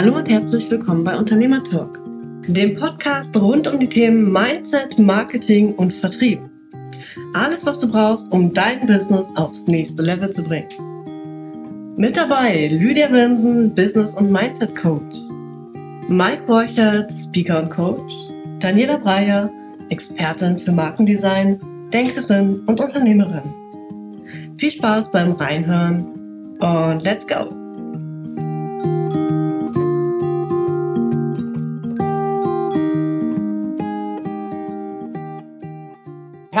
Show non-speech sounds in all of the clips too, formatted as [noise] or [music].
Hallo und herzlich willkommen bei Unternehmer Talk, dem Podcast rund um die Themen Mindset, Marketing und Vertrieb. Alles, was du brauchst, um dein Business aufs nächste Level zu bringen. Mit dabei Lydia Wilmsen, Business- und Mindset Coach, Mike Borchert, Speaker und Coach, Daniela Breyer, Expertin für Markendesign, Denkerin und Unternehmerin. Viel Spaß beim Reinhören und let's go!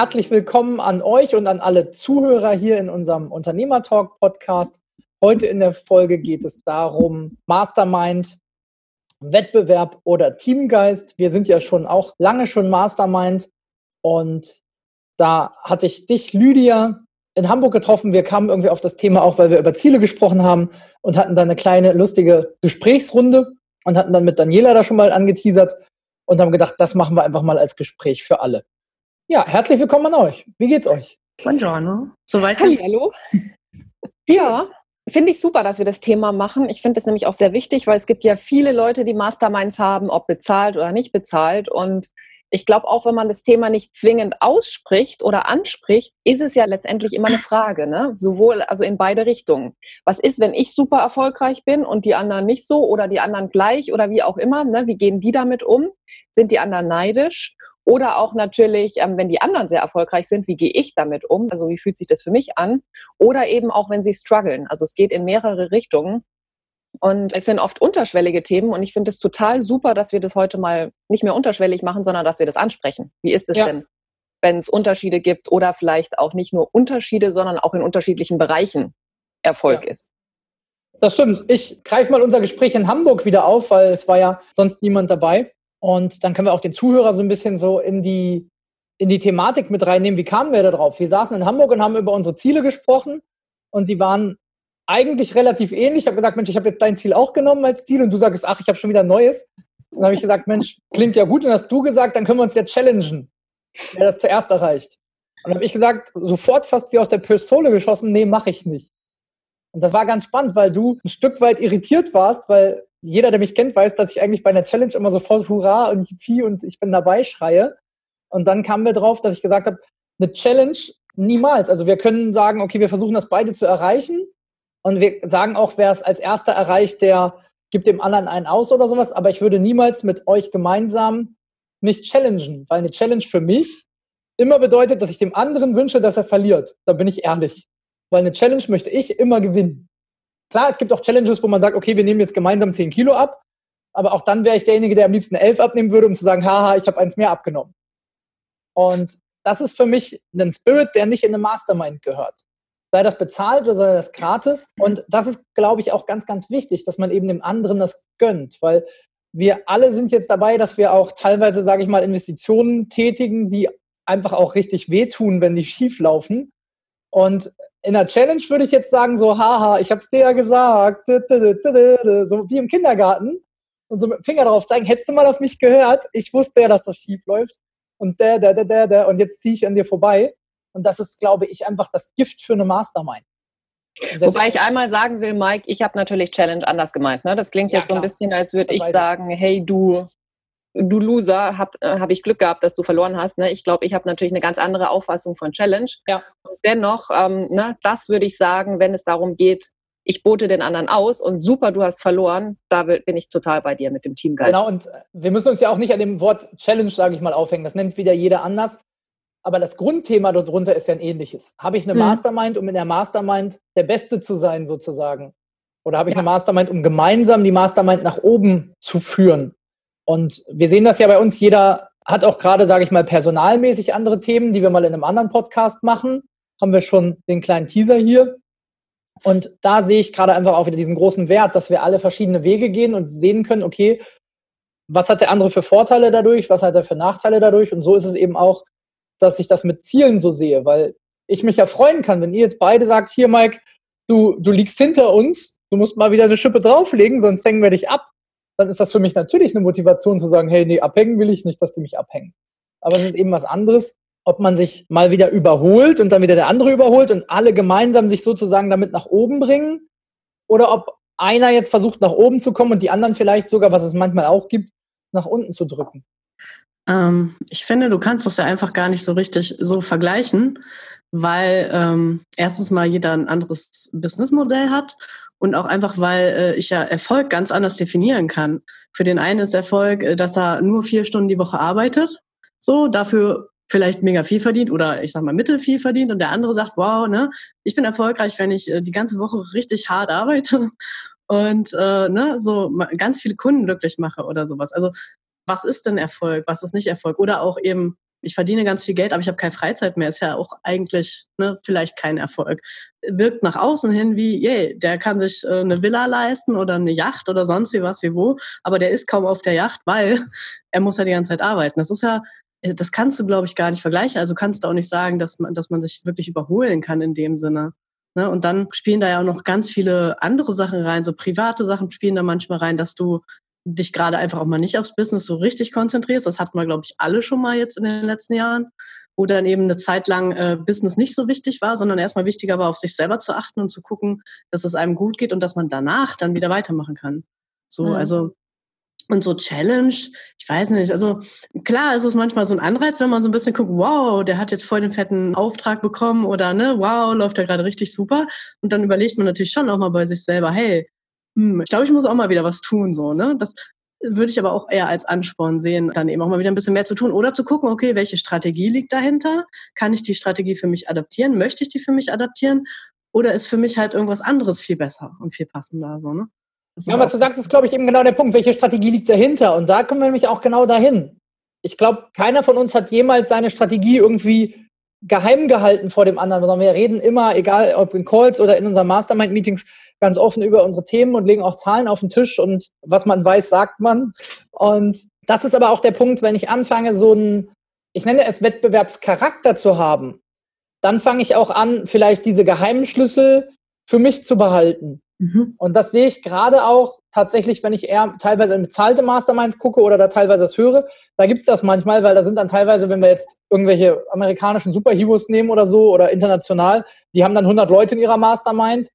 Herzlich willkommen an euch und an alle Zuhörer hier in unserem Unternehmer Talk Podcast. Heute in der Folge geht es darum, Mastermind, Wettbewerb oder Teamgeist. Wir sind ja schon auch lange schon Mastermind und da hatte ich dich, Lydia, in Hamburg getroffen. Wir kamen irgendwie auf das Thema auch, weil wir über Ziele gesprochen haben und hatten dann eine kleine lustige Gesprächsrunde und hatten dann mit Daniela da schon mal angeteasert und haben gedacht, das machen wir einfach mal als Gespräch für alle. Ja, herzlich willkommen an euch. Wie geht's euch? Buongiorno. Soweit Hallo. [laughs] Ja, finde ich super, dass wir das Thema machen. Ich finde es nämlich auch sehr wichtig, weil es gibt ja viele Leute, die Masterminds haben, ob bezahlt oder nicht bezahlt. Und ich glaube, auch wenn man das Thema nicht zwingend ausspricht oder anspricht, ist es ja letztendlich immer eine Frage, ne? Sowohl, also in beide Richtungen. Was ist, wenn ich super erfolgreich bin und die anderen nicht so oder die anderen gleich oder wie auch immer, ne? Wie gehen die damit um? Sind die anderen neidisch? Oder auch natürlich, ähm, wenn die anderen sehr erfolgreich sind, wie gehe ich damit um? Also wie fühlt sich das für mich an? Oder eben auch, wenn sie strugglen. Also es geht in mehrere Richtungen. Und es sind oft unterschwellige Themen und ich finde es total super, dass wir das heute mal nicht mehr unterschwellig machen, sondern dass wir das ansprechen. Wie ist es ja. denn, wenn es Unterschiede gibt oder vielleicht auch nicht nur Unterschiede, sondern auch in unterschiedlichen Bereichen Erfolg ja. ist? Das stimmt. Ich greife mal unser Gespräch in Hamburg wieder auf, weil es war ja sonst niemand dabei. Und dann können wir auch den Zuhörer so ein bisschen so in die, in die Thematik mit reinnehmen. Wie kamen wir da drauf? Wir saßen in Hamburg und haben über unsere Ziele gesprochen und die waren eigentlich relativ ähnlich. Ich habe gesagt, Mensch, ich habe jetzt dein Ziel auch genommen als Ziel und du sagst, ach, ich habe schon wieder ein neues. Dann habe ich gesagt, Mensch, klingt ja gut. Und hast du gesagt, dann können wir uns ja challengen, wer das zuerst erreicht. Und dann habe ich gesagt, sofort fast wie aus der Pistole geschossen, nee, mache ich nicht. Und das war ganz spannend, weil du ein Stück weit irritiert warst, weil jeder, der mich kennt, weiß, dass ich eigentlich bei einer Challenge immer sofort Hurra und Hippie und ich bin dabei schreie. Und dann kamen wir drauf, dass ich gesagt habe, eine Challenge niemals. Also wir können sagen, okay, wir versuchen das beide zu erreichen. Und wir sagen auch, wer es als erster erreicht, der gibt dem anderen einen aus oder sowas. Aber ich würde niemals mit euch gemeinsam mich challengen, weil eine Challenge für mich immer bedeutet, dass ich dem anderen wünsche, dass er verliert. Da bin ich ehrlich. Weil eine Challenge möchte ich immer gewinnen. Klar, es gibt auch Challenges, wo man sagt, okay, wir nehmen jetzt gemeinsam 10 Kilo ab, aber auch dann wäre ich derjenige, der am liebsten 11 abnehmen würde, um zu sagen, haha, ich habe eins mehr abgenommen. Und das ist für mich ein Spirit, der nicht in eine Mastermind gehört. Sei das bezahlt oder sei das gratis. Und das ist, glaube ich, auch ganz, ganz wichtig, dass man eben dem anderen das gönnt, weil wir alle sind jetzt dabei, dass wir auch teilweise, sage ich mal, Investitionen tätigen, die einfach auch richtig wehtun, wenn die schief laufen. Und in der Challenge würde ich jetzt sagen, so, haha, ich hab's dir ja gesagt, so wie im Kindergarten und so mit dem Finger drauf zeigen, hättest du mal auf mich gehört, ich wusste ja, dass das schief läuft und der, der, der, der, der und jetzt ziehe ich an dir vorbei. Und das ist, glaube ich, einfach das Gift für eine Mastermind. Wobei ich einmal sagen will, Mike, ich habe natürlich Challenge anders gemeint. Ne? Das klingt ja, jetzt so ein bisschen, als würde ich sagen, hey du, du Loser, habe äh, hab ich Glück gehabt, dass du verloren hast. Ne? Ich glaube, ich habe natürlich eine ganz andere Auffassung von Challenge. Ja. Und dennoch, ähm, ne, das würde ich sagen, wenn es darum geht, ich bote den anderen aus und super, du hast verloren, da bin ich total bei dir mit dem Teamgeist. Genau, und äh, wir müssen uns ja auch nicht an dem Wort Challenge, sage ich mal, aufhängen. Das nennt wieder jeder anders. Aber das Grundthema darunter ist ja ein ähnliches. Habe ich eine hm. Mastermind, um in der Mastermind der Beste zu sein, sozusagen? Oder habe ich ja. eine Mastermind, um gemeinsam die Mastermind nach oben zu führen? Und wir sehen das ja bei uns, jeder hat auch gerade, sage ich mal, personalmäßig andere Themen, die wir mal in einem anderen Podcast machen. Haben wir schon den kleinen Teaser hier. Und da sehe ich gerade einfach auch wieder diesen großen Wert, dass wir alle verschiedene Wege gehen und sehen können, okay, was hat der andere für Vorteile dadurch, was hat er für Nachteile dadurch. Und so ist es eben auch, dass ich das mit Zielen so sehe, weil ich mich ja freuen kann, wenn ihr jetzt beide sagt, hier Mike, du, du liegst hinter uns, du musst mal wieder eine Schippe drauflegen, sonst hängen wir dich ab dann ist das für mich natürlich eine Motivation zu sagen, hey, nee, abhängen will ich nicht, dass die mich abhängen. Aber es ist eben was anderes, ob man sich mal wieder überholt und dann wieder der andere überholt und alle gemeinsam sich sozusagen damit nach oben bringen oder ob einer jetzt versucht, nach oben zu kommen und die anderen vielleicht sogar, was es manchmal auch gibt, nach unten zu drücken? Ähm, ich finde, du kannst das ja einfach gar nicht so richtig so vergleichen, weil ähm, erstens mal jeder ein anderes Businessmodell hat und auch einfach, weil äh, ich ja Erfolg ganz anders definieren kann. Für den einen ist Erfolg, äh, dass er nur vier Stunden die Woche arbeitet, so dafür vielleicht mega viel verdient oder ich sag mal mittel viel verdient und der andere sagt, wow, ne, ich bin erfolgreich, wenn ich äh, die ganze Woche richtig hart arbeite [laughs] und äh, ne, so ganz viele Kunden glücklich mache oder sowas. Also was ist denn Erfolg, was ist nicht Erfolg? Oder auch eben, ich verdiene ganz viel Geld, aber ich habe keine Freizeit mehr, ist ja auch eigentlich ne, vielleicht kein Erfolg. Wirkt nach außen hin wie, yay, der kann sich äh, eine Villa leisten oder eine Yacht oder sonst wie was wie wo, aber der ist kaum auf der Yacht, weil [laughs] er muss ja die ganze Zeit arbeiten. Das ist ja äh, das kannst du, glaube ich, gar nicht vergleichen. Also kannst du auch nicht sagen, dass man, dass man sich wirklich überholen kann in dem Sinne. Ne? Und dann spielen da ja auch noch ganz viele andere Sachen rein, so private Sachen spielen da manchmal rein, dass du dich gerade einfach auch mal nicht aufs Business so richtig konzentrierst. Das hatten wir, glaube ich, alle schon mal jetzt in den letzten Jahren. Oder dann eben eine Zeit lang äh, Business nicht so wichtig war, sondern erstmal wichtiger war, auf sich selber zu achten und zu gucken, dass es einem gut geht und dass man danach dann wieder weitermachen kann. So, mhm. also und so Challenge, ich weiß nicht, also klar ist es manchmal so ein Anreiz, wenn man so ein bisschen guckt, wow, der hat jetzt voll den fetten Auftrag bekommen oder ne, wow, läuft ja gerade richtig super. Und dann überlegt man natürlich schon auch mal bei sich selber, hey, hm, ich glaube, ich muss auch mal wieder was tun, so, ne? Das würde ich aber auch eher als Ansporn sehen, dann eben auch mal wieder ein bisschen mehr zu tun oder zu gucken, okay, welche Strategie liegt dahinter? Kann ich die Strategie für mich adaptieren? Möchte ich die für mich adaptieren? Oder ist für mich halt irgendwas anderes viel besser und viel passender, so, ne? Ja, was du sagst, ist, glaube ich, eben genau der Punkt. Welche Strategie liegt dahinter? Und da kommen wir nämlich auch genau dahin. Ich glaube, keiner von uns hat jemals seine Strategie irgendwie geheim gehalten vor dem anderen, sondern wir reden immer, egal ob in Calls oder in unseren Mastermind-Meetings, ganz offen über unsere Themen und legen auch Zahlen auf den Tisch und was man weiß, sagt man. Und das ist aber auch der Punkt, wenn ich anfange, so einen, ich nenne es Wettbewerbscharakter zu haben, dann fange ich auch an, vielleicht diese geheimen Schlüssel für mich zu behalten. Mhm. Und das sehe ich gerade auch tatsächlich, wenn ich eher teilweise in bezahlte Masterminds gucke oder da teilweise das höre. Da gibt es das manchmal, weil da sind dann teilweise, wenn wir jetzt irgendwelche amerikanischen Superheroes nehmen oder so oder international, die haben dann 100 Leute in ihrer Mastermind.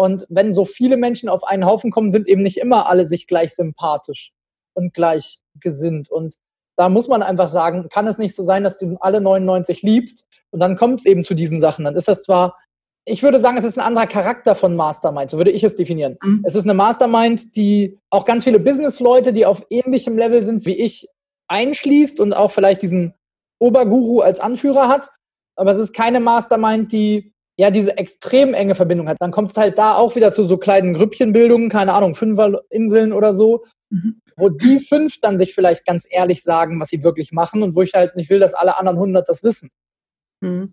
Und wenn so viele Menschen auf einen Haufen kommen, sind eben nicht immer alle sich gleich sympathisch und gleich gesinnt. Und da muss man einfach sagen, kann es nicht so sein, dass du alle 99 liebst und dann kommt es eben zu diesen Sachen. Dann ist das zwar ich würde sagen, es ist ein anderer Charakter von Mastermind, so würde ich es definieren. Mhm. Es ist eine Mastermind, die auch ganz viele Business-Leute, die auf ähnlichem Level sind wie ich, einschließt und auch vielleicht diesen Oberguru als Anführer hat. Aber es ist keine Mastermind, die ja diese extrem enge Verbindung hat. Dann kommt es halt da auch wieder zu so kleinen Grüppchenbildungen, keine Ahnung, Fünferinseln oder so, mhm. wo die fünf dann sich vielleicht ganz ehrlich sagen, was sie wirklich machen und wo ich halt nicht will, dass alle anderen hundert das wissen. Mhm.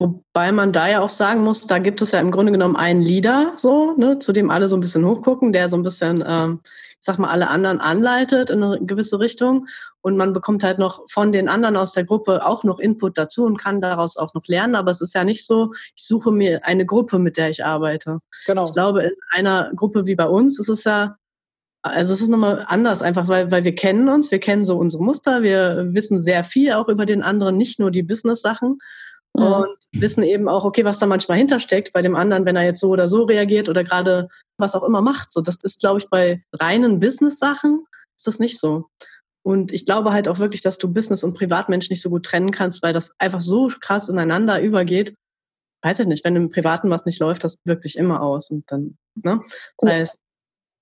Wobei man da ja auch sagen muss, da gibt es ja im Grunde genommen einen Leader, so, ne, zu dem alle so ein bisschen hochgucken, der so ein bisschen, ähm, sag mal, alle anderen anleitet in eine gewisse Richtung. Und man bekommt halt noch von den anderen aus der Gruppe auch noch Input dazu und kann daraus auch noch lernen. Aber es ist ja nicht so, ich suche mir eine Gruppe, mit der ich arbeite. Genau. Ich glaube, in einer Gruppe wie bei uns ist es ja also es ist nochmal anders, einfach weil, weil wir kennen uns, wir kennen so unsere Muster, wir wissen sehr viel auch über den anderen, nicht nur die Business-Sachen mhm. und wissen eben auch, okay, was da manchmal hintersteckt bei dem anderen, wenn er jetzt so oder so reagiert oder gerade was auch immer macht. So, das ist, glaube ich, bei reinen Business-Sachen ist das nicht so. Und ich glaube halt auch wirklich, dass du Business und Privatmensch nicht so gut trennen kannst, weil das einfach so krass ineinander übergeht. Weiß ich nicht, wenn im Privaten was nicht läuft, das wirkt sich immer aus und dann, ne? Das heißt,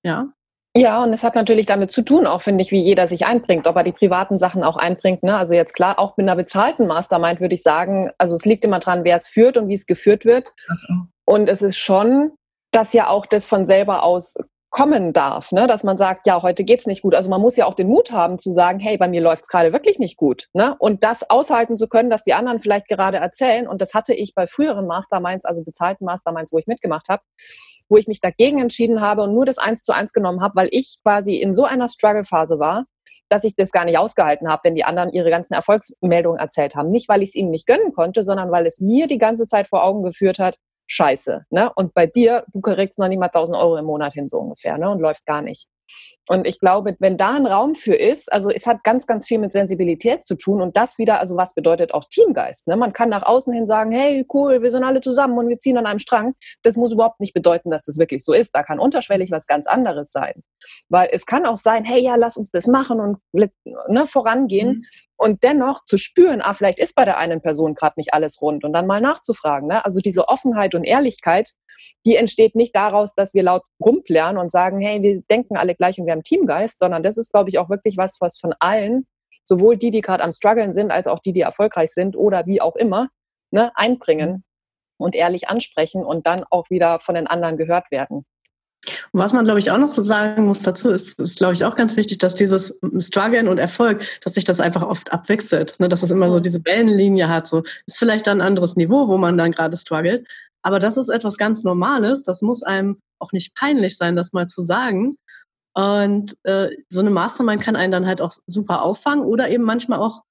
ja. Ja, und es hat natürlich damit zu tun, auch finde ich, wie jeder sich einbringt, ob er die privaten Sachen auch einbringt. Ne? Also jetzt klar, auch mit einer bezahlten Mastermind würde ich sagen, also es liegt immer dran, wer es führt und wie es geführt wird. Also. Und es ist schon, dass ja auch das von selber aus kommen darf, ne? dass man sagt, ja, heute geht's nicht gut. Also man muss ja auch den Mut haben zu sagen, hey, bei mir läuft's gerade wirklich nicht gut. Ne? Und das aushalten zu können, dass die anderen vielleicht gerade erzählen. Und das hatte ich bei früheren Masterminds, also bezahlten Masterminds, wo ich mitgemacht habe wo ich mich dagegen entschieden habe und nur das eins zu eins genommen habe, weil ich quasi in so einer Struggle-Phase war, dass ich das gar nicht ausgehalten habe, wenn die anderen ihre ganzen Erfolgsmeldungen erzählt haben. Nicht, weil ich es ihnen nicht gönnen konnte, sondern weil es mir die ganze Zeit vor Augen geführt hat, scheiße. Ne? Und bei dir, du kriegst noch nicht mal 1000 Euro im Monat hin, so ungefähr, ne? und läuft gar nicht. Und ich glaube, wenn da ein Raum für ist, also es hat ganz, ganz viel mit Sensibilität zu tun und das wieder, also was bedeutet auch Teamgeist? Ne? Man kann nach außen hin sagen, hey, cool, wir sind alle zusammen und wir ziehen an einem Strang. Das muss überhaupt nicht bedeuten, dass das wirklich so ist. Da kann unterschwellig was ganz anderes sein. Weil es kann auch sein, hey, ja, lass uns das machen und ne, vorangehen. Mhm. Und dennoch zu spüren, ah, vielleicht ist bei der einen Person gerade nicht alles rund und dann mal nachzufragen. Ne? Also diese Offenheit und Ehrlichkeit, die entsteht nicht daraus, dass wir laut rumplären und sagen, hey, wir denken alle gleich und wir haben Teamgeist, sondern das ist, glaube ich, auch wirklich was, was von allen, sowohl die, die gerade am struggeln sind, als auch die, die erfolgreich sind oder wie auch immer, ne, einbringen und ehrlich ansprechen und dann auch wieder von den anderen gehört werden. Und was man, glaube ich, auch noch sagen muss dazu, ist, ist, glaube ich, auch ganz wichtig, dass dieses Struggeln und Erfolg, dass sich das einfach oft abwechselt. Ne? Dass es immer so diese Wellenlinie hat. So ist vielleicht dann ein anderes Niveau, wo man dann gerade struggelt. Aber das ist etwas ganz Normales. Das muss einem auch nicht peinlich sein, das mal zu sagen. Und äh, so eine Mastermind kann einen dann halt auch super auffangen oder eben manchmal auch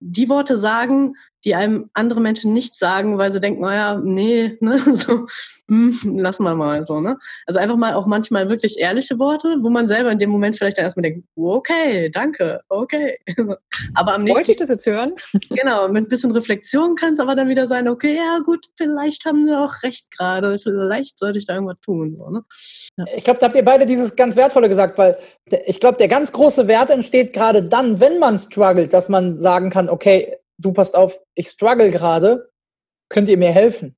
die Worte sagen, die einem andere Menschen nicht sagen, weil sie denken, naja, nee, [laughs] ne, so, hm, lass mal mal so, ne? Also einfach mal auch manchmal wirklich ehrliche Worte, wo man selber in dem Moment vielleicht dann erstmal denkt, okay, danke, okay. [laughs] Aber am nächsten Wollte ich das jetzt hören? [laughs] Genau, mit ein bisschen Reflexion kann es aber dann wieder sein, okay, ja gut, vielleicht haben sie auch recht gerade, vielleicht sollte ich da irgendwas tun. So, ne? ja. Ich glaube, da habt ihr beide dieses ganz Wertvolle gesagt, weil ich glaube, der ganz große Wert entsteht gerade dann, wenn man struggelt, dass man sagen kann, okay, du passt auf, ich struggle gerade, könnt ihr mir helfen?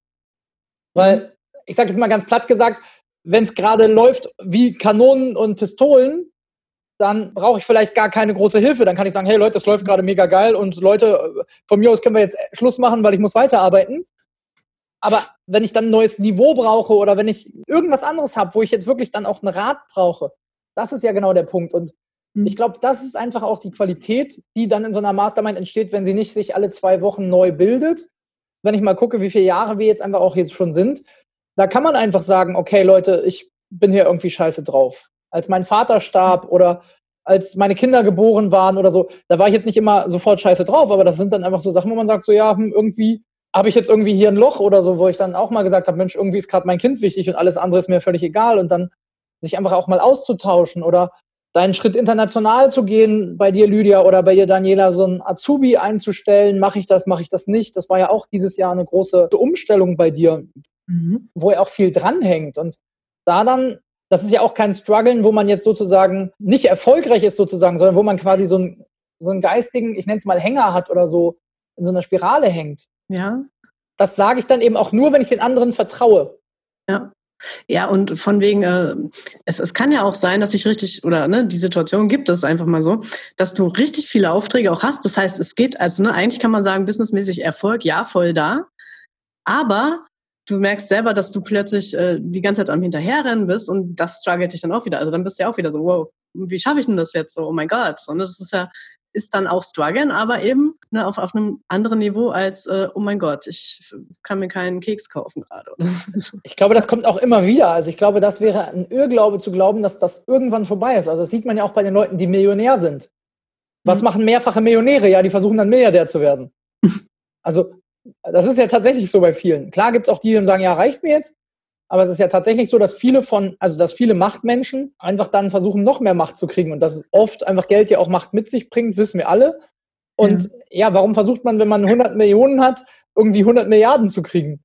Weil, mhm. ich sage jetzt mal ganz platt gesagt, wenn es gerade läuft wie Kanonen und Pistolen, dann brauche ich vielleicht gar keine große Hilfe. Dann kann ich sagen, hey Leute, das läuft gerade mega geil und Leute, von mir aus können wir jetzt Schluss machen, weil ich muss weiterarbeiten. Aber wenn ich dann ein neues Niveau brauche oder wenn ich irgendwas anderes habe, wo ich jetzt wirklich dann auch einen Rat brauche, das ist ja genau der Punkt. Und. Ich glaube, das ist einfach auch die Qualität, die dann in so einer Mastermind entsteht, wenn sie nicht sich alle zwei Wochen neu bildet. Wenn ich mal gucke, wie viele Jahre wir jetzt einfach auch jetzt schon sind, da kann man einfach sagen, okay, Leute, ich bin hier irgendwie scheiße drauf. Als mein Vater starb oder als meine Kinder geboren waren oder so, da war ich jetzt nicht immer sofort scheiße drauf, aber das sind dann einfach so Sachen, wo man sagt, so ja, hm, irgendwie habe ich jetzt irgendwie hier ein Loch oder so, wo ich dann auch mal gesagt habe, Mensch, irgendwie ist gerade mein Kind wichtig und alles andere ist mir völlig egal und dann sich einfach auch mal auszutauschen oder deinen Schritt international zu gehen, bei dir, Lydia, oder bei dir, Daniela, so ein Azubi einzustellen. Mache ich das, mache ich das nicht? Das war ja auch dieses Jahr eine große Umstellung bei dir, mhm. wo ja auch viel dranhängt. Und da dann, das ist ja auch kein Struggeln, wo man jetzt sozusagen nicht erfolgreich ist, sozusagen, sondern wo man quasi so einen, so einen geistigen, ich nenne es mal Hänger hat oder so, in so einer Spirale hängt. Ja. Das sage ich dann eben auch nur, wenn ich den anderen vertraue. Ja. Ja, und von wegen, äh, es, es kann ja auch sein, dass ich richtig, oder ne, die Situation gibt es einfach mal so, dass du richtig viele Aufträge auch hast. Das heißt, es geht, also ne, eigentlich kann man sagen, businessmäßig Erfolg, ja, voll da. Aber du merkst selber, dass du plötzlich äh, die ganze Zeit am Hinterherrennen bist und das struggelt dich dann auch wieder. Also dann bist du ja auch wieder so, wow, wie schaffe ich denn das jetzt so? Oh mein Gott. Und das ist ja ist dann auch strugglen, aber eben ne, auf, auf einem anderen Niveau als, äh, oh mein Gott, ich kann mir keinen Keks kaufen gerade. [laughs] Ich glaube, das kommt auch immer wieder. Also ich glaube, das wäre ein Irrglaube zu glauben, dass das irgendwann vorbei ist. Also das sieht man ja auch bei den Leuten, die Millionär sind. Was mhm. machen mehrfache Millionäre? Ja, die versuchen dann Milliardär zu werden. [laughs] also das ist ja tatsächlich so bei vielen. Klar gibt es auch die, die sagen, ja, reicht mir jetzt. Aber es ist ja tatsächlich so, dass viele von, also dass viele Machtmenschen einfach dann versuchen, noch mehr Macht zu kriegen. Und dass oft einfach Geld ja auch Macht mit sich bringt, wissen wir alle. Und ja, ja warum versucht man, wenn man 100 Millionen hat, irgendwie 100 Milliarden zu kriegen?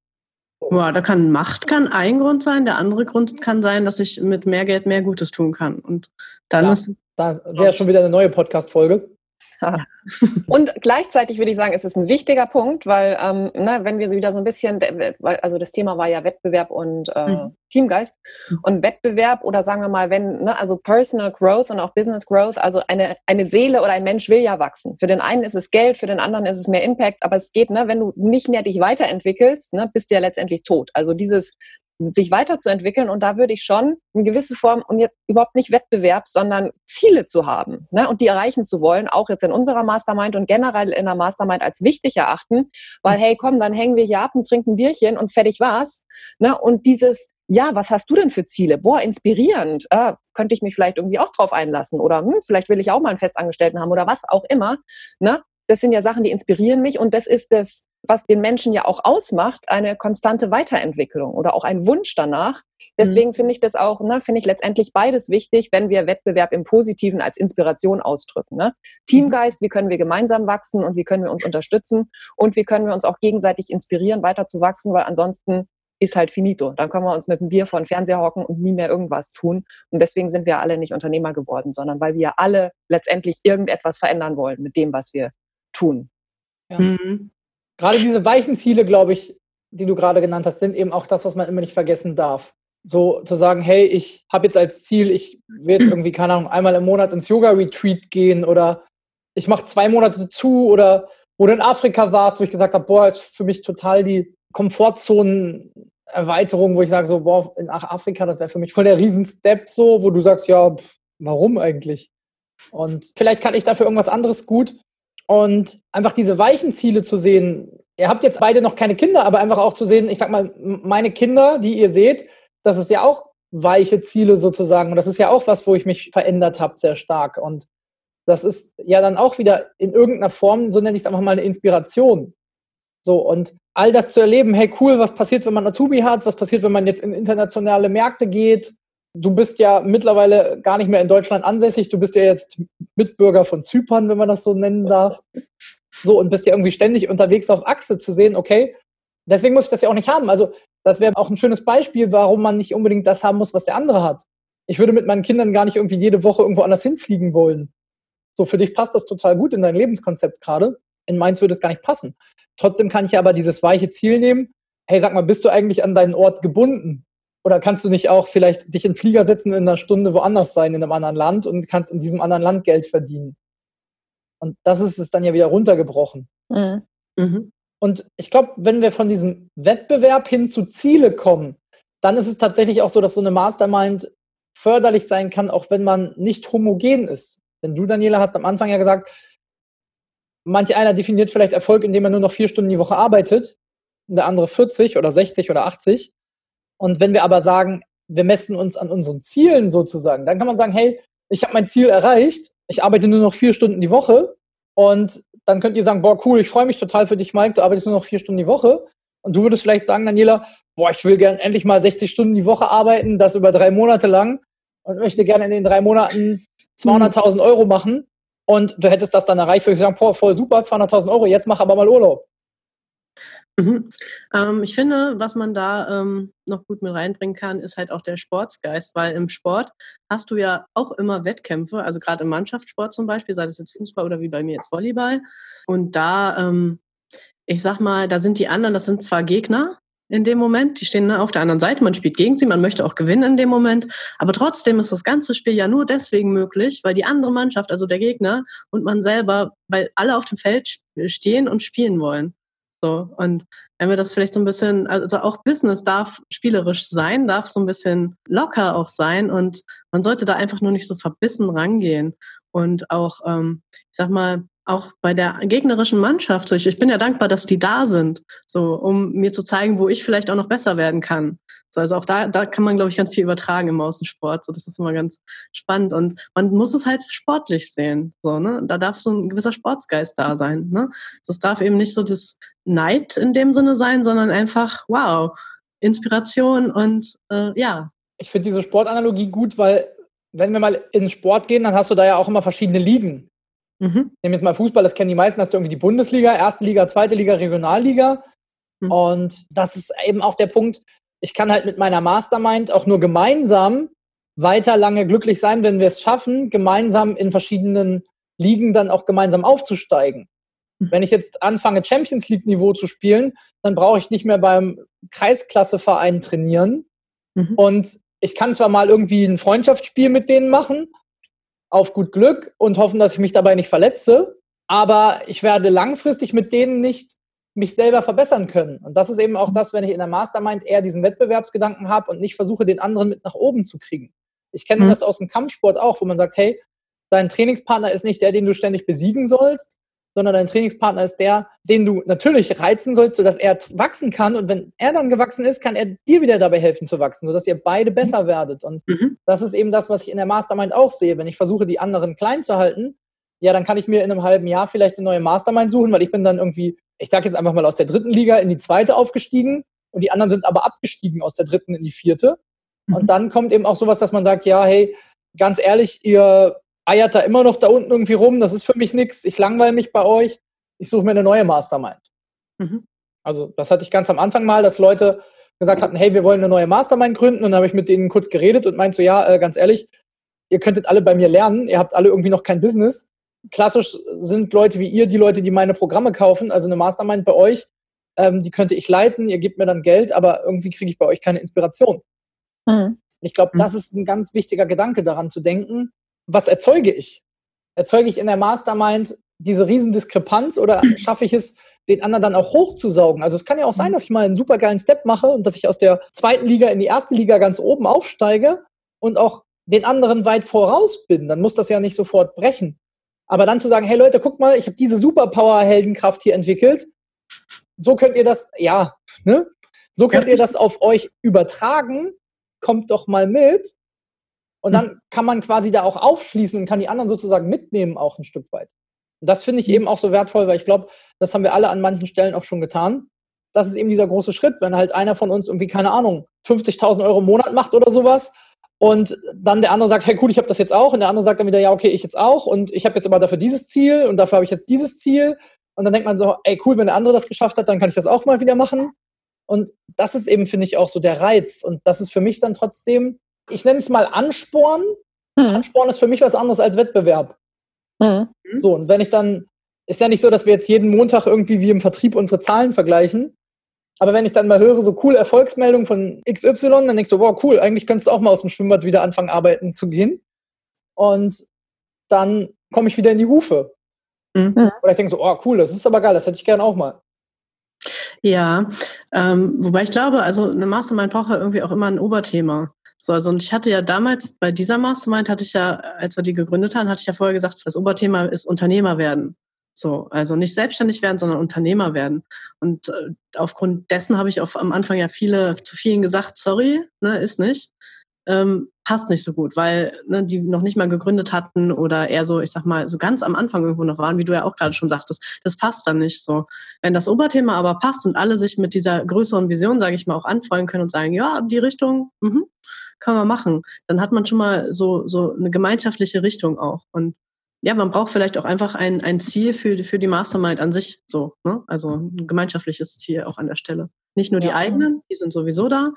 Ja, da kann Macht kann ein Grund sein. Der andere Grund kann sein, dass ich mit mehr Geld mehr Gutes tun kann. Und dann ja, ist. Da wäre schon wieder eine neue Podcast-Folge. [laughs] und gleichzeitig würde ich sagen, es ist ein wichtiger Punkt, weil ähm, ne, wenn wir so wieder so ein bisschen, also das Thema war ja Wettbewerb und äh, mhm. Teamgeist und Wettbewerb oder sagen wir mal, wenn, ne, also Personal Growth und auch Business Growth, also eine, eine Seele oder ein Mensch will ja wachsen. Für den einen ist es Geld, für den anderen ist es mehr Impact, aber es geht, ne, wenn du nicht mehr dich weiterentwickelst, ne, bist du ja letztendlich tot. Also dieses sich weiterzuentwickeln. Und da würde ich schon in gewisse Form und jetzt überhaupt nicht Wettbewerb, sondern Ziele zu haben ne? und die erreichen zu wollen, auch jetzt in unserer Mastermind und generell in der Mastermind als wichtig erachten, weil hey, komm, dann hängen wir hier ab und trinken Bierchen und fertig war's. Ne? Und dieses ja, was hast du denn für Ziele? Boah, inspirierend. Äh, könnte ich mich vielleicht irgendwie auch drauf einlassen oder hm, vielleicht will ich auch mal einen Festangestellten haben oder was auch immer. Ne? Das sind ja Sachen, die inspirieren mich und das ist das was den Menschen ja auch ausmacht, eine konstante Weiterentwicklung oder auch ein Wunsch danach. Deswegen mhm. finde ich das auch, ne, finde ich letztendlich beides wichtig, wenn wir Wettbewerb im Positiven als Inspiration ausdrücken. Ne? Teamgeist, wie können wir gemeinsam wachsen und wie können wir uns unterstützen und wie können wir uns auch gegenseitig inspirieren, weiter zu wachsen, weil ansonsten ist halt finito. Dann können wir uns mit einem Bier vor den Fernseher hocken und nie mehr irgendwas tun. Und deswegen sind wir alle nicht Unternehmer geworden, sondern weil wir alle letztendlich irgendetwas verändern wollen mit dem, was wir tun. Ja. Mhm. Gerade diese weichen Ziele, glaube ich, die du gerade genannt hast, sind eben auch das, was man immer nicht vergessen darf. So zu sagen, hey, ich habe jetzt als Ziel, ich will jetzt irgendwie, keine Ahnung, einmal im Monat ins Yoga-Retreat gehen oder ich mache zwei Monate zu oder wo du in Afrika warst, wo ich gesagt habe, boah, ist für mich total die Komfortzonen-Erweiterung, wo ich sage, so, boah, nach Afrika, das wäre für mich voll der Riesen-Step so, wo du sagst, ja, warum eigentlich? Und vielleicht kann ich dafür irgendwas anderes gut. Und einfach diese weichen Ziele zu sehen, ihr habt jetzt beide noch keine Kinder, aber einfach auch zu sehen, ich sag mal, meine Kinder, die ihr seht, das ist ja auch weiche Ziele sozusagen. Und das ist ja auch was, wo ich mich verändert habe, sehr stark. Und das ist ja dann auch wieder in irgendeiner Form, so nenne ich es einfach mal, eine Inspiration. So, und all das zu erleben, hey cool, was passiert, wenn man Azubi hat, was passiert, wenn man jetzt in internationale Märkte geht, du bist ja mittlerweile gar nicht mehr in Deutschland ansässig, du bist ja jetzt Mitbürger von Zypern, wenn man das so nennen darf. So, und bist ja irgendwie ständig unterwegs auf Achse zu sehen, okay, deswegen muss ich das ja auch nicht haben. Also, das wäre auch ein schönes Beispiel, warum man nicht unbedingt das haben muss, was der andere hat. Ich würde mit meinen Kindern gar nicht irgendwie jede Woche irgendwo anders hinfliegen wollen. So, für dich passt das total gut in dein Lebenskonzept gerade. In meins würde es gar nicht passen. Trotzdem kann ich aber dieses weiche Ziel nehmen. Hey, sag mal, bist du eigentlich an deinen Ort gebunden? Oder kannst du nicht auch vielleicht dich in den Flieger setzen in einer Stunde woanders sein, in einem anderen Land und kannst in diesem anderen Land Geld verdienen? Und das ist es dann ja wieder runtergebrochen. Mhm. Mhm. Und ich glaube, wenn wir von diesem Wettbewerb hin zu Ziele kommen, dann ist es tatsächlich auch so, dass so eine Mastermind förderlich sein kann, auch wenn man nicht homogen ist. Denn du, Daniela, hast am Anfang ja gesagt, manch einer definiert vielleicht Erfolg, indem er nur noch vier Stunden die Woche arbeitet, und der andere 40 oder 60 oder 80. Und wenn wir aber sagen, wir messen uns an unseren Zielen sozusagen, dann kann man sagen, hey, ich habe mein Ziel erreicht, ich arbeite nur noch vier Stunden die Woche und dann könnt ihr sagen, boah, cool, ich freue mich total für dich, Mike, du arbeitest nur noch vier Stunden die Woche. Und du würdest vielleicht sagen, Daniela, boah, ich will gerne endlich mal 60 Stunden die Woche arbeiten, das über drei Monate lang und möchte gerne in den drei Monaten 200.000 Euro machen. Und du hättest das dann erreicht, würde ich sagen, boah, voll super, 200.000 Euro, jetzt mach aber mal Urlaub. Mhm. Ähm, ich finde, was man da ähm, noch gut mit reinbringen kann, ist halt auch der Sportsgeist, weil im Sport hast du ja auch immer Wettkämpfe, also gerade im Mannschaftssport zum Beispiel, sei das jetzt Fußball oder wie bei mir jetzt Volleyball. Und da, ähm, ich sag mal, da sind die anderen, das sind zwar Gegner, in dem Moment. Die stehen auf der anderen Seite, man spielt gegen sie, man möchte auch gewinnen in dem Moment. Aber trotzdem ist das ganze Spiel ja nur deswegen möglich, weil die andere Mannschaft, also der Gegner und man selber, weil alle auf dem Feld stehen und spielen wollen. So, und wenn wir das vielleicht so ein bisschen, also auch Business darf spielerisch sein, darf so ein bisschen locker auch sein und man sollte da einfach nur nicht so verbissen rangehen. Und auch, ähm, ich sag mal, auch bei der gegnerischen Mannschaft, ich, ich bin ja dankbar, dass die da sind, so um mir zu zeigen, wo ich vielleicht auch noch besser werden kann. So, also auch da, da kann man, glaube ich, ganz viel übertragen im Außensport. So, das ist immer ganz spannend. Und man muss es halt sportlich sehen. So, ne? Da darf so ein gewisser Sportsgeist da sein. Ne? Das darf eben nicht so das Neid in dem Sinne sein, sondern einfach, wow, Inspiration und äh, ja. Ich finde diese Sportanalogie gut, weil wenn wir mal in Sport gehen, dann hast du da ja auch immer verschiedene Ligen. Mhm. Nehmen jetzt mal Fußball, das kennen die meisten, hast du irgendwie die Bundesliga, erste Liga, zweite Liga, Regionalliga. Mhm. Und das ist eben auch der Punkt, ich kann halt mit meiner Mastermind auch nur gemeinsam weiter lange glücklich sein, wenn wir es schaffen, gemeinsam in verschiedenen Ligen dann auch gemeinsam aufzusteigen. Mhm. Wenn ich jetzt anfange, Champions League-Niveau zu spielen, dann brauche ich nicht mehr beim Kreisklasseverein trainieren. Mhm. Und ich kann zwar mal irgendwie ein Freundschaftsspiel mit denen machen, auf gut Glück und hoffen, dass ich mich dabei nicht verletze. Aber ich werde langfristig mit denen nicht mich selber verbessern können. Und das ist eben auch das, wenn ich in der Mastermind eher diesen Wettbewerbsgedanken habe und nicht versuche, den anderen mit nach oben zu kriegen. Ich kenne mhm. das aus dem Kampfsport auch, wo man sagt, hey, dein Trainingspartner ist nicht der, den du ständig besiegen sollst, sondern dein Trainingspartner ist der, den du natürlich reizen sollst, sodass er wachsen kann. Und wenn er dann gewachsen ist, kann er dir wieder dabei helfen zu wachsen, sodass ihr beide besser werdet. Und mhm. das ist eben das, was ich in der Mastermind auch sehe. Wenn ich versuche, die anderen klein zu halten, ja, dann kann ich mir in einem halben Jahr vielleicht eine neue Mastermind suchen, weil ich bin dann irgendwie ich sage jetzt einfach mal aus der dritten Liga in die zweite aufgestiegen und die anderen sind aber abgestiegen aus der dritten in die vierte. Mhm. Und dann kommt eben auch sowas, dass man sagt, ja, hey, ganz ehrlich, ihr eiert da immer noch da unten irgendwie rum, das ist für mich nichts, ich langweile mich bei euch, ich suche mir eine neue Mastermind. Mhm. Also das hatte ich ganz am Anfang mal, dass Leute gesagt hatten, hey, wir wollen eine neue Mastermind gründen. Und dann habe ich mit denen kurz geredet und meinte so, ja, äh, ganz ehrlich, ihr könntet alle bei mir lernen, ihr habt alle irgendwie noch kein Business. Klassisch sind Leute wie ihr die Leute, die meine Programme kaufen, also eine Mastermind bei euch, ähm, die könnte ich leiten, ihr gebt mir dann Geld, aber irgendwie kriege ich bei euch keine Inspiration. Mhm. Ich glaube, mhm. das ist ein ganz wichtiger Gedanke daran zu denken, was erzeuge ich? Erzeuge ich in der Mastermind diese Riesendiskrepanz oder [clears throat] schaffe ich es, den anderen dann auch hochzusaugen? Also es kann ja auch sein, mhm. dass ich mal einen super geilen Step mache und dass ich aus der zweiten Liga in die erste Liga ganz oben aufsteige und auch den anderen weit voraus bin. Dann muss das ja nicht sofort brechen. Aber dann zu sagen, hey Leute, guckt mal, ich habe diese Superpower-Heldenkraft hier entwickelt. So könnt ihr das, ja, ne? So könnt ihr das auf euch übertragen. Kommt doch mal mit. Und dann hm. kann man quasi da auch aufschließen und kann die anderen sozusagen mitnehmen, auch ein Stück weit. Und das finde ich hm. eben auch so wertvoll, weil ich glaube, das haben wir alle an manchen Stellen auch schon getan. Das ist eben dieser große Schritt, wenn halt einer von uns irgendwie, keine Ahnung, 50.000 Euro im Monat macht oder sowas und dann der andere sagt, hey cool, ich habe das jetzt auch und der andere sagt dann wieder, ja okay, ich jetzt auch und ich habe jetzt aber dafür dieses Ziel und dafür habe ich jetzt dieses Ziel und dann denkt man so, ey cool, wenn der andere das geschafft hat, dann kann ich das auch mal wieder machen und das ist eben, finde ich, auch so der Reiz und das ist für mich dann trotzdem, ich nenne es mal Ansporn. Mhm. Ansporn ist für mich was anderes als Wettbewerb. Mhm. So, und wenn ich dann, ist ja nicht so, dass wir jetzt jeden Montag irgendwie wie im Vertrieb unsere Zahlen vergleichen, aber wenn ich dann mal höre, so cool Erfolgsmeldung von XY, dann denkst du, wow, cool, eigentlich könntest du auch mal aus dem Schwimmbad wieder anfangen, arbeiten zu gehen. Und dann komme ich wieder in die Hufe. Mhm. Oder ich denke so, oh cool, das ist aber geil, das hätte ich gerne auch mal. Ja, ähm, wobei ich glaube, also eine Mastermind braucht ja irgendwie auch immer ein Oberthema. So, also und ich hatte ja damals bei dieser Mastermind hatte ich ja, als wir die gegründet haben, hatte ich ja vorher gesagt, das Oberthema ist Unternehmer werden. So, also nicht selbstständig werden, sondern Unternehmer werden. Und äh, aufgrund dessen habe ich auf, am Anfang ja viele, zu vielen gesagt, sorry, ne, ist nicht. Ähm, passt nicht so gut, weil ne, die noch nicht mal gegründet hatten oder eher so, ich sag mal, so ganz am Anfang irgendwo noch waren, wie du ja auch gerade schon sagtest, das passt dann nicht so. Wenn das Oberthema aber passt und alle sich mit dieser größeren Vision, sage ich mal, auch anfreunden können und sagen, ja, die Richtung, mhm, kann man machen, dann hat man schon mal so, so eine gemeinschaftliche Richtung auch. Und ja, man braucht vielleicht auch einfach ein, ein Ziel für, für die Mastermind an sich, so, ne? Also ein gemeinschaftliches Ziel auch an der Stelle. Nicht nur die eigenen, die sind sowieso da,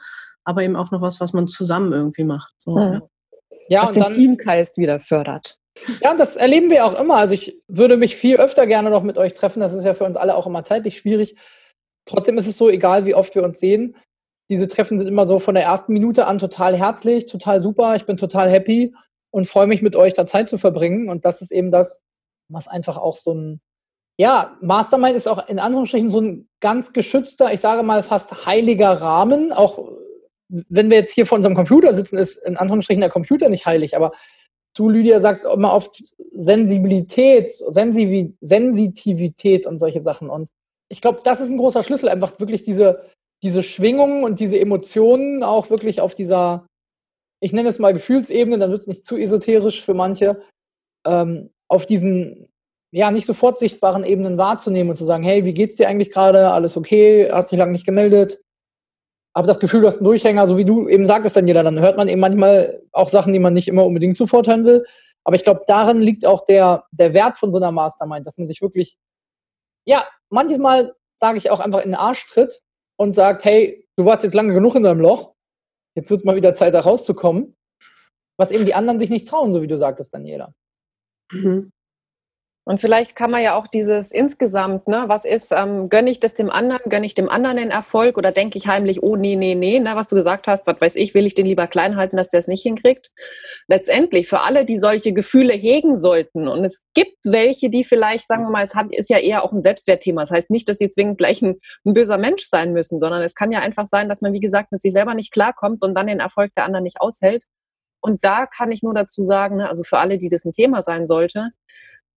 aber eben auch noch was, was man zusammen irgendwie macht. So, mhm. ja. ja, was und den dann, Teamgeist wieder fördert. Ja, und das erleben wir auch immer. Also ich würde mich viel öfter gerne noch mit euch treffen. Das ist ja für uns alle auch immer zeitlich schwierig. Trotzdem ist es so, egal wie oft wir uns sehen, diese Treffen sind immer so von der ersten Minute an total herzlich, total super. Ich bin total happy und freue mich mit euch da Zeit zu verbringen. Und das ist eben das, was einfach auch so ein, ja, Mastermind ist auch in Anführungsstrichen so ein ganz geschützter, ich sage mal fast heiliger Rahmen. Auch wenn wir jetzt hier vor unserem Computer sitzen, ist in Anführungsstrichen der Computer nicht heilig. Aber du, Lydia, sagst immer oft Sensibilität, Sensiv Sensitivität und solche Sachen. Und ich glaube, das ist ein großer Schlüssel, einfach wirklich diese, diese Schwingungen und diese Emotionen auch wirklich auf dieser ich nenne es mal Gefühlsebene, dann wird es nicht zu esoterisch für manche, ähm, auf diesen ja nicht sofort sichtbaren Ebenen wahrzunehmen und zu sagen, hey, wie geht's dir eigentlich gerade? Alles okay? Hast dich lange nicht gemeldet? Aber das Gefühl, du hast einen Durchhänger, so wie du eben sagtest, Daniela, dann hört man eben manchmal auch Sachen, die man nicht immer unbedingt sofort will. Aber ich glaube, darin liegt auch der, der Wert von so einer Mastermind, dass man sich wirklich, ja, manches Mal sage ich auch einfach in den Arsch tritt und sagt, hey, du warst jetzt lange genug in deinem Loch, jetzt wird es mal wieder Zeit, da rauszukommen. Was eben die anderen sich nicht trauen, so wie du sagtest, Daniela. Mhm. Und vielleicht kann man ja auch dieses insgesamt, ne, was ist, ähm, gönne ich das dem anderen, gönne ich dem anderen den Erfolg oder denke ich heimlich, oh nee, nee, nee, ne, was du gesagt hast, was weiß ich, will ich den lieber klein halten, dass der es nicht hinkriegt. Letztendlich für alle, die solche Gefühle hegen sollten und es gibt welche, die vielleicht, sagen wir mal, es hat, ist ja eher auch ein Selbstwertthema. Das heißt nicht, dass sie zwingend gleich ein, ein böser Mensch sein müssen, sondern es kann ja einfach sein, dass man, wie gesagt, mit sich selber nicht klarkommt und dann den Erfolg der anderen nicht aushält. Und da kann ich nur dazu sagen, ne, also für alle, die das ein Thema sein sollte,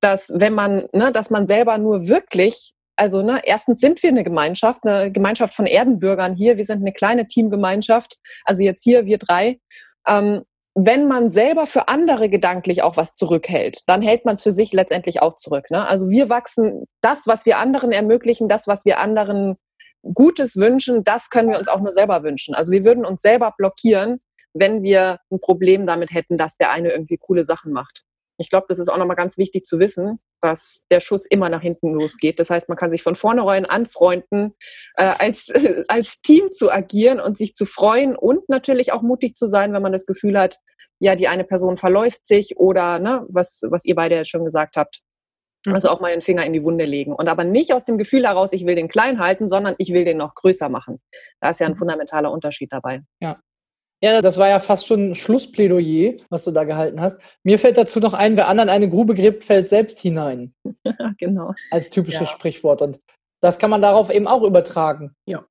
dass wenn man, ne, dass man selber nur wirklich, also ne, erstens sind wir eine Gemeinschaft, eine Gemeinschaft von Erdenbürgern hier, wir sind eine kleine Teamgemeinschaft, also jetzt hier wir drei. Ähm, wenn man selber für andere gedanklich auch was zurückhält, dann hält man es für sich letztendlich auch zurück. Ne? Also wir wachsen, das, was wir anderen ermöglichen, das, was wir anderen Gutes wünschen, das können wir uns auch nur selber wünschen. Also wir würden uns selber blockieren, wenn wir ein Problem damit hätten, dass der eine irgendwie coole Sachen macht. Ich glaube, das ist auch nochmal ganz wichtig zu wissen, dass der Schuss immer nach hinten losgeht. Das heißt, man kann sich von vornherein anfreunden, äh, als, äh, [laughs] als Team zu agieren und sich zu freuen und natürlich auch mutig zu sein, wenn man das Gefühl hat, ja, die eine Person verläuft sich oder ne, was, was ihr beide jetzt schon gesagt habt. Also auch mal den Finger in die Wunde legen. Und aber nicht aus dem Gefühl heraus, ich will den klein halten, sondern ich will den noch größer machen. Da ist ja ein mhm. fundamentaler Unterschied dabei. Ja. Ja, das war ja fast schon ein Schlussplädoyer, was du da gehalten hast. Mir fällt dazu noch ein, wer anderen eine Grube gräbt, fällt selbst hinein. [laughs] genau. Als typisches ja. Sprichwort. Und das kann man darauf eben auch übertragen. Ja.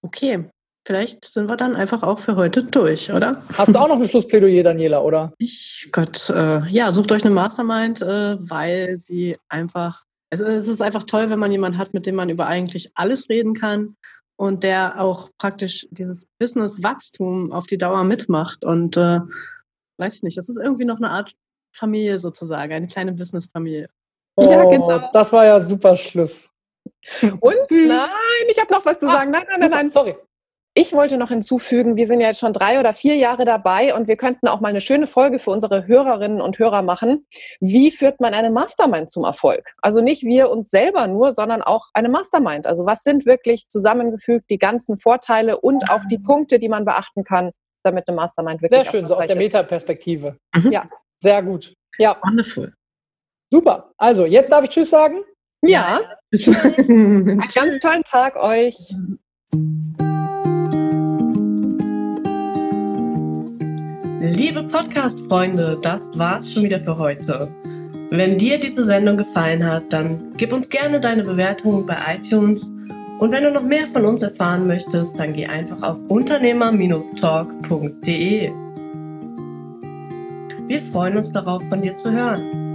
Okay. Vielleicht sind wir dann einfach auch für heute durch, oder? Hast du auch noch ein Schlussplädoyer, Daniela, oder? Ich, Gott, äh, ja, sucht euch eine Mastermind, äh, weil sie einfach, also es ist einfach toll, wenn man jemanden hat, mit dem man über eigentlich alles reden kann und der auch praktisch dieses Business-Wachstum auf die Dauer mitmacht. Und äh, weiß ich nicht, das ist irgendwie noch eine Art Familie sozusagen, eine kleine Business-Familie. Oh, ja, genau. Das war ja super Schluss. Und nein, ich habe noch was zu ah, sagen. Nein, nein, nein, nein. Sorry. Ich wollte noch hinzufügen, wir sind ja jetzt schon drei oder vier Jahre dabei und wir könnten auch mal eine schöne Folge für unsere Hörerinnen und Hörer machen. Wie führt man eine Mastermind zum Erfolg? Also nicht wir uns selber nur, sondern auch eine Mastermind. Also was sind wirklich zusammengefügt die ganzen Vorteile und auch die Punkte, die man beachten kann, damit eine Mastermind wirklich Sehr schön, so aus der Metaperspektive. Mhm. Ja. Sehr gut. Ja. Wonderful. Super. Also, jetzt darf ich Tschüss sagen. Ja. [laughs] [laughs] Einen ganz tollen Tag euch. Liebe Podcast-Freunde, das war's schon wieder für heute. Wenn dir diese Sendung gefallen hat, dann gib uns gerne deine Bewertung bei iTunes. Und wenn du noch mehr von uns erfahren möchtest, dann geh einfach auf unternehmer-talk.de. Wir freuen uns darauf, von dir zu hören.